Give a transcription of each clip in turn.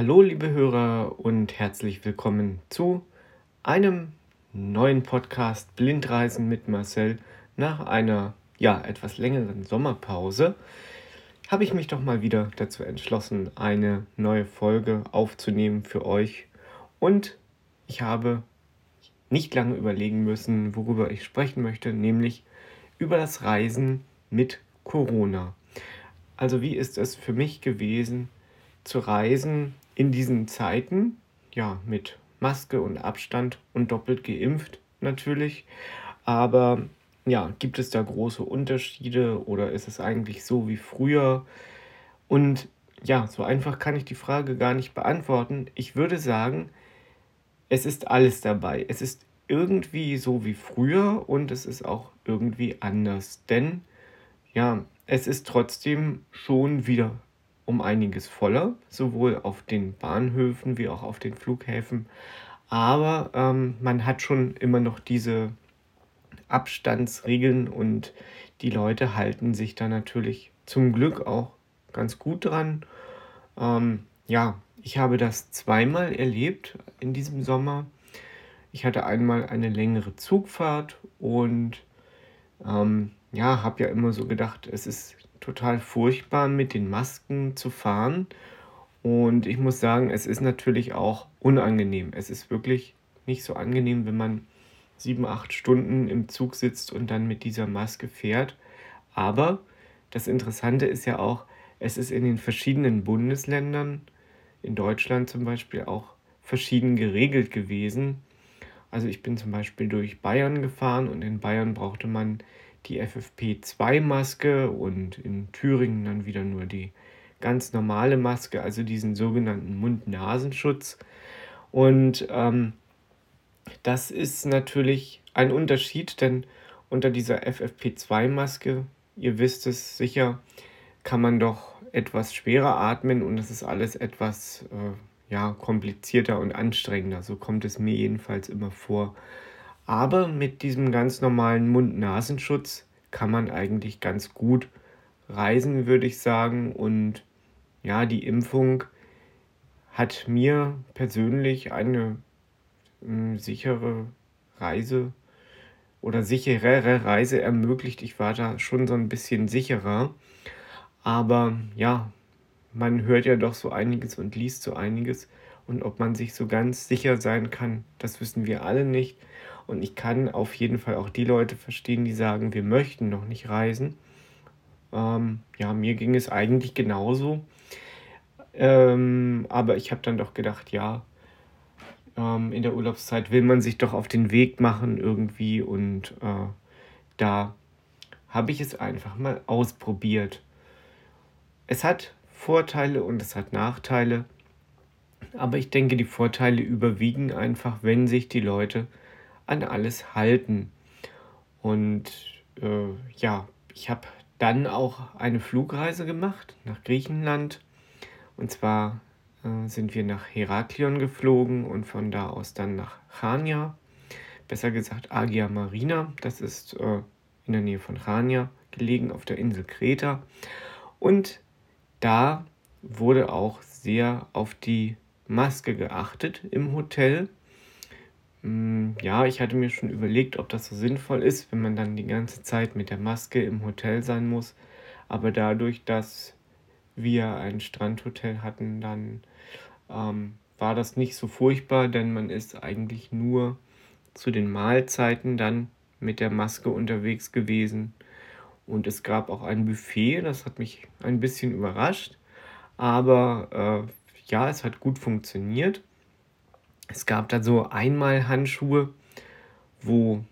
Hallo liebe Hörer und herzlich willkommen zu einem neuen Podcast Blindreisen mit Marcel. Nach einer ja etwas längeren Sommerpause habe ich mich doch mal wieder dazu entschlossen, eine neue Folge aufzunehmen für euch und ich habe nicht lange überlegen müssen, worüber ich sprechen möchte, nämlich über das Reisen mit Corona. Also wie ist es für mich gewesen zu reisen in diesen Zeiten, ja, mit Maske und Abstand und doppelt geimpft natürlich. Aber ja, gibt es da große Unterschiede oder ist es eigentlich so wie früher? Und ja, so einfach kann ich die Frage gar nicht beantworten. Ich würde sagen, es ist alles dabei. Es ist irgendwie so wie früher und es ist auch irgendwie anders. Denn ja, es ist trotzdem schon wieder um einiges voller, sowohl auf den Bahnhöfen wie auch auf den Flughäfen. Aber ähm, man hat schon immer noch diese Abstandsregeln und die Leute halten sich da natürlich zum Glück auch ganz gut dran. Ähm, ja, ich habe das zweimal erlebt in diesem Sommer. Ich hatte einmal eine längere Zugfahrt und ähm, ja, habe ja immer so gedacht, es ist total furchtbar, mit den Masken zu fahren. Und ich muss sagen, es ist natürlich auch unangenehm. Es ist wirklich nicht so angenehm, wenn man sieben, acht Stunden im Zug sitzt und dann mit dieser Maske fährt. Aber das Interessante ist ja auch, es ist in den verschiedenen Bundesländern, in Deutschland zum Beispiel, auch verschieden geregelt gewesen. Also ich bin zum Beispiel durch Bayern gefahren und in Bayern brauchte man die FFP2-Maske und in Thüringen dann wieder nur die ganz normale Maske, also diesen sogenannten Mund-Nasenschutz. Und ähm, das ist natürlich ein Unterschied, denn unter dieser FFP2-Maske, ihr wisst es sicher, kann man doch etwas schwerer atmen und es ist alles etwas äh, ja, komplizierter und anstrengender. So kommt es mir jedenfalls immer vor. Aber mit diesem ganz normalen Mund-Nasenschutz kann man eigentlich ganz gut reisen, würde ich sagen. Und ja, die Impfung hat mir persönlich eine äh, sichere Reise oder sicherere Reise ermöglicht. Ich war da schon so ein bisschen sicherer. Aber ja, man hört ja doch so einiges und liest so einiges. Und ob man sich so ganz sicher sein kann, das wissen wir alle nicht. Und ich kann auf jeden Fall auch die Leute verstehen, die sagen, wir möchten noch nicht reisen. Ähm, ja, mir ging es eigentlich genauso. Ähm, aber ich habe dann doch gedacht, ja, ähm, in der Urlaubszeit will man sich doch auf den Weg machen irgendwie. Und äh, da habe ich es einfach mal ausprobiert. Es hat Vorteile und es hat Nachteile. Aber ich denke, die Vorteile überwiegen einfach, wenn sich die Leute an alles halten. Und äh, ja, ich habe dann auch eine Flugreise gemacht nach Griechenland. Und zwar äh, sind wir nach Heraklion geflogen und von da aus dann nach Chania. Besser gesagt Agia Marina. Das ist äh, in der Nähe von Chania gelegen auf der Insel Kreta. Und da wurde auch sehr auf die Maske geachtet im Hotel. Mm, ja, ich hatte mir schon überlegt, ob das so sinnvoll ist, wenn man dann die ganze Zeit mit der Maske im Hotel sein muss. Aber dadurch, dass wir ein Strandhotel hatten, dann ähm, war das nicht so furchtbar, denn man ist eigentlich nur zu den Mahlzeiten dann mit der Maske unterwegs gewesen. Und es gab auch ein Buffet, das hat mich ein bisschen überrascht. Aber äh, ja, es hat gut funktioniert. Es gab da so einmal Handschuhe, wo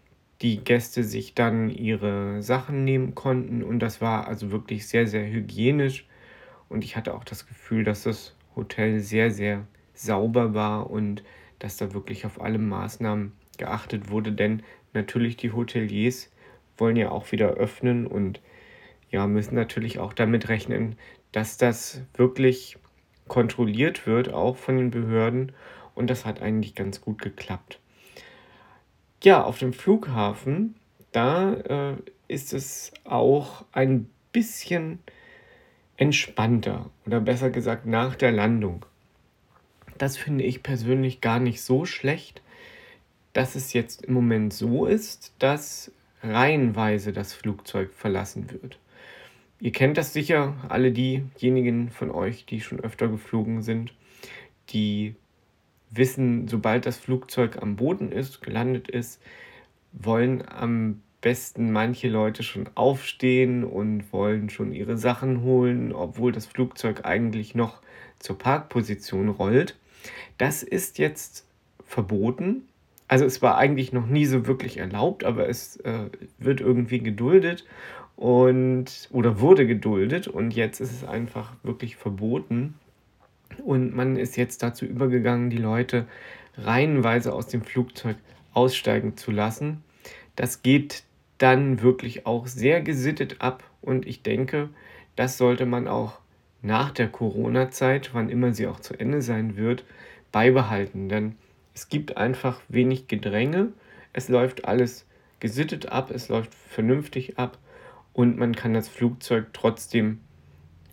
die Gäste sich dann ihre Sachen nehmen konnten. Und das war also wirklich sehr, sehr hygienisch. Und ich hatte auch das Gefühl, dass das Hotel sehr, sehr sauber war und dass da wirklich auf alle Maßnahmen geachtet wurde, denn natürlich die Hoteliers wollen ja auch wieder öffnen und ja, müssen natürlich auch damit rechnen, dass das wirklich kontrolliert wird, auch von den Behörden und das hat eigentlich ganz gut geklappt. Ja, auf dem Flughafen, da äh, ist es auch ein bisschen entspannter oder besser gesagt nach der Landung. Das finde ich persönlich gar nicht so schlecht, dass es jetzt im Moment so ist, dass reihenweise das Flugzeug verlassen wird. Ihr kennt das sicher, alle diejenigen von euch, die schon öfter geflogen sind, die wissen, sobald das Flugzeug am Boden ist, gelandet ist, wollen am besten manche Leute schon aufstehen und wollen schon ihre Sachen holen, obwohl das Flugzeug eigentlich noch zur Parkposition rollt. Das ist jetzt verboten. Also es war eigentlich noch nie so wirklich erlaubt, aber es äh, wird irgendwie geduldet und oder wurde geduldet und jetzt ist es einfach wirklich verboten. Und man ist jetzt dazu übergegangen, die Leute reihenweise aus dem Flugzeug aussteigen zu lassen. Das geht dann wirklich auch sehr gesittet ab und ich denke, das sollte man auch nach der Corona-Zeit, wann immer sie auch zu Ende sein wird, beibehalten. Denn es gibt einfach wenig Gedränge, es läuft alles gesittet ab, es läuft vernünftig ab und man kann das Flugzeug trotzdem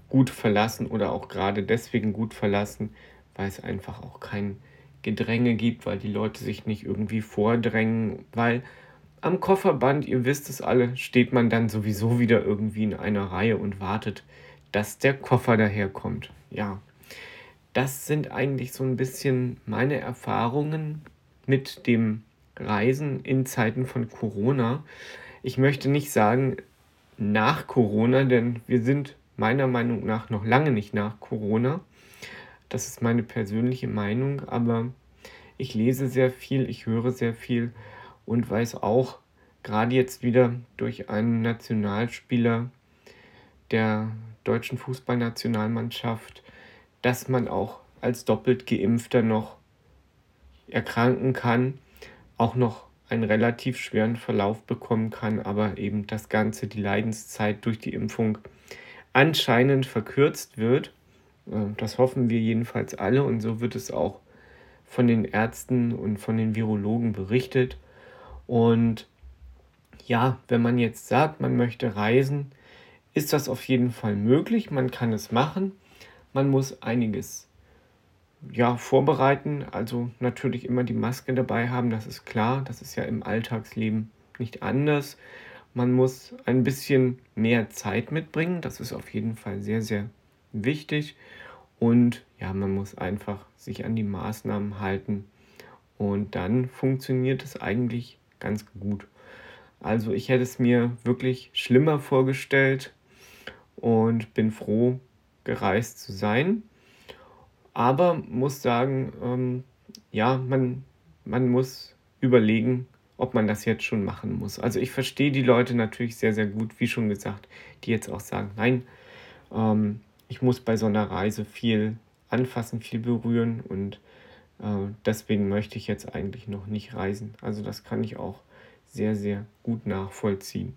gut verlassen oder auch gerade deswegen gut verlassen, weil es einfach auch kein Gedränge gibt, weil die Leute sich nicht irgendwie vordrängen, weil am Kofferband, ihr wisst es alle, steht man dann sowieso wieder irgendwie in einer Reihe und wartet, dass der Koffer daherkommt. Ja, das sind eigentlich so ein bisschen meine Erfahrungen mit dem Reisen in Zeiten von Corona. Ich möchte nicht sagen nach Corona, denn wir sind meiner Meinung nach noch lange nicht nach Corona. Das ist meine persönliche Meinung, aber ich lese sehr viel, ich höre sehr viel und weiß auch, gerade jetzt wieder durch einen Nationalspieler der deutschen Fußballnationalmannschaft, dass man auch als doppelt geimpfter noch erkranken kann, auch noch einen relativ schweren Verlauf bekommen kann, aber eben das Ganze, die Leidenszeit durch die Impfung anscheinend verkürzt wird. Äh, das hoffen wir jedenfalls alle und so wird es auch von den Ärzten und von den Virologen berichtet. Und ja, wenn man jetzt sagt, man möchte reisen, ist das auf jeden Fall möglich. Man kann es machen. Man muss einiges ja, vorbereiten. Also natürlich immer die Maske dabei haben, das ist klar. Das ist ja im Alltagsleben nicht anders. Man muss ein bisschen mehr Zeit mitbringen. Das ist auf jeden Fall sehr, sehr wichtig. Und ja, man muss einfach sich an die Maßnahmen halten. Und dann funktioniert es eigentlich ganz gut. Also ich hätte es mir wirklich schlimmer vorgestellt und bin froh, gereist zu sein. Aber muss sagen, ähm, ja, man, man muss überlegen, ob man das jetzt schon machen muss. Also ich verstehe die Leute natürlich sehr, sehr gut, wie schon gesagt, die jetzt auch sagen, nein, ähm, ich muss bei so einer Reise viel anfassen, viel berühren und äh, deswegen möchte ich jetzt eigentlich noch nicht reisen. Also das kann ich auch sehr, sehr gut nachvollziehen.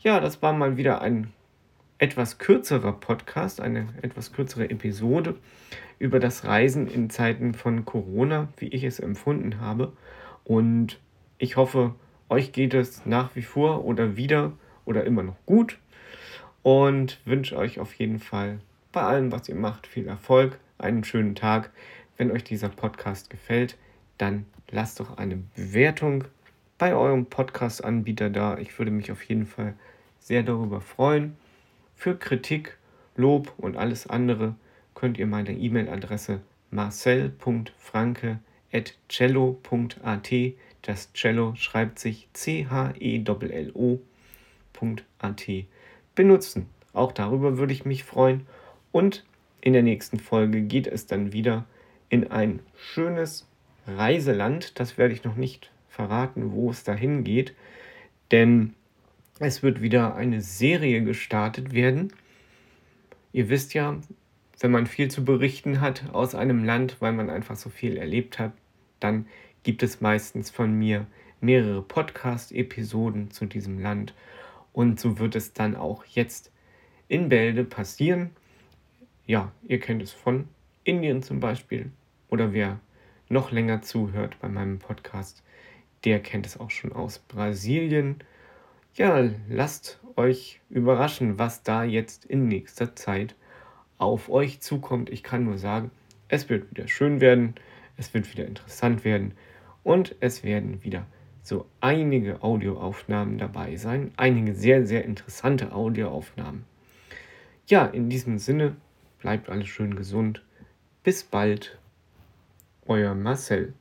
Ja, das war mal wieder ein etwas kürzerer Podcast, eine etwas kürzere Episode über das Reisen in Zeiten von Corona, wie ich es empfunden habe. Und ich hoffe, euch geht es nach wie vor oder wieder oder immer noch gut und wünsche euch auf jeden Fall bei allem, was ihr macht, viel Erfolg, einen schönen Tag. Wenn euch dieser Podcast gefällt, dann lasst doch eine Bewertung bei eurem Podcast-Anbieter da. Ich würde mich auf jeden Fall sehr darüber freuen. Für Kritik, Lob und alles andere könnt ihr meine E-Mail-Adresse marcel.franke.cello.at das Cello schreibt sich C-H-E-L-L-O.at benutzen. Auch darüber würde ich mich freuen. Und in der nächsten Folge geht es dann wieder in ein schönes Reiseland. Das werde ich noch nicht verraten, wo es dahin geht, denn es wird wieder eine Serie gestartet werden. Ihr wisst ja, wenn man viel zu berichten hat aus einem Land, weil man einfach so viel erlebt hat, dann gibt es meistens von mir mehrere Podcast-Episoden zu diesem Land. Und so wird es dann auch jetzt in Bälde passieren. Ja, ihr kennt es von Indien zum Beispiel. Oder wer noch länger zuhört bei meinem Podcast, der kennt es auch schon aus Brasilien. Ja, lasst euch überraschen, was da jetzt in nächster Zeit auf euch zukommt. Ich kann nur sagen, es wird wieder schön werden. Es wird wieder interessant werden und es werden wieder so einige Audioaufnahmen dabei sein. Einige sehr, sehr interessante Audioaufnahmen. Ja, in diesem Sinne, bleibt alles schön gesund. Bis bald, euer Marcel.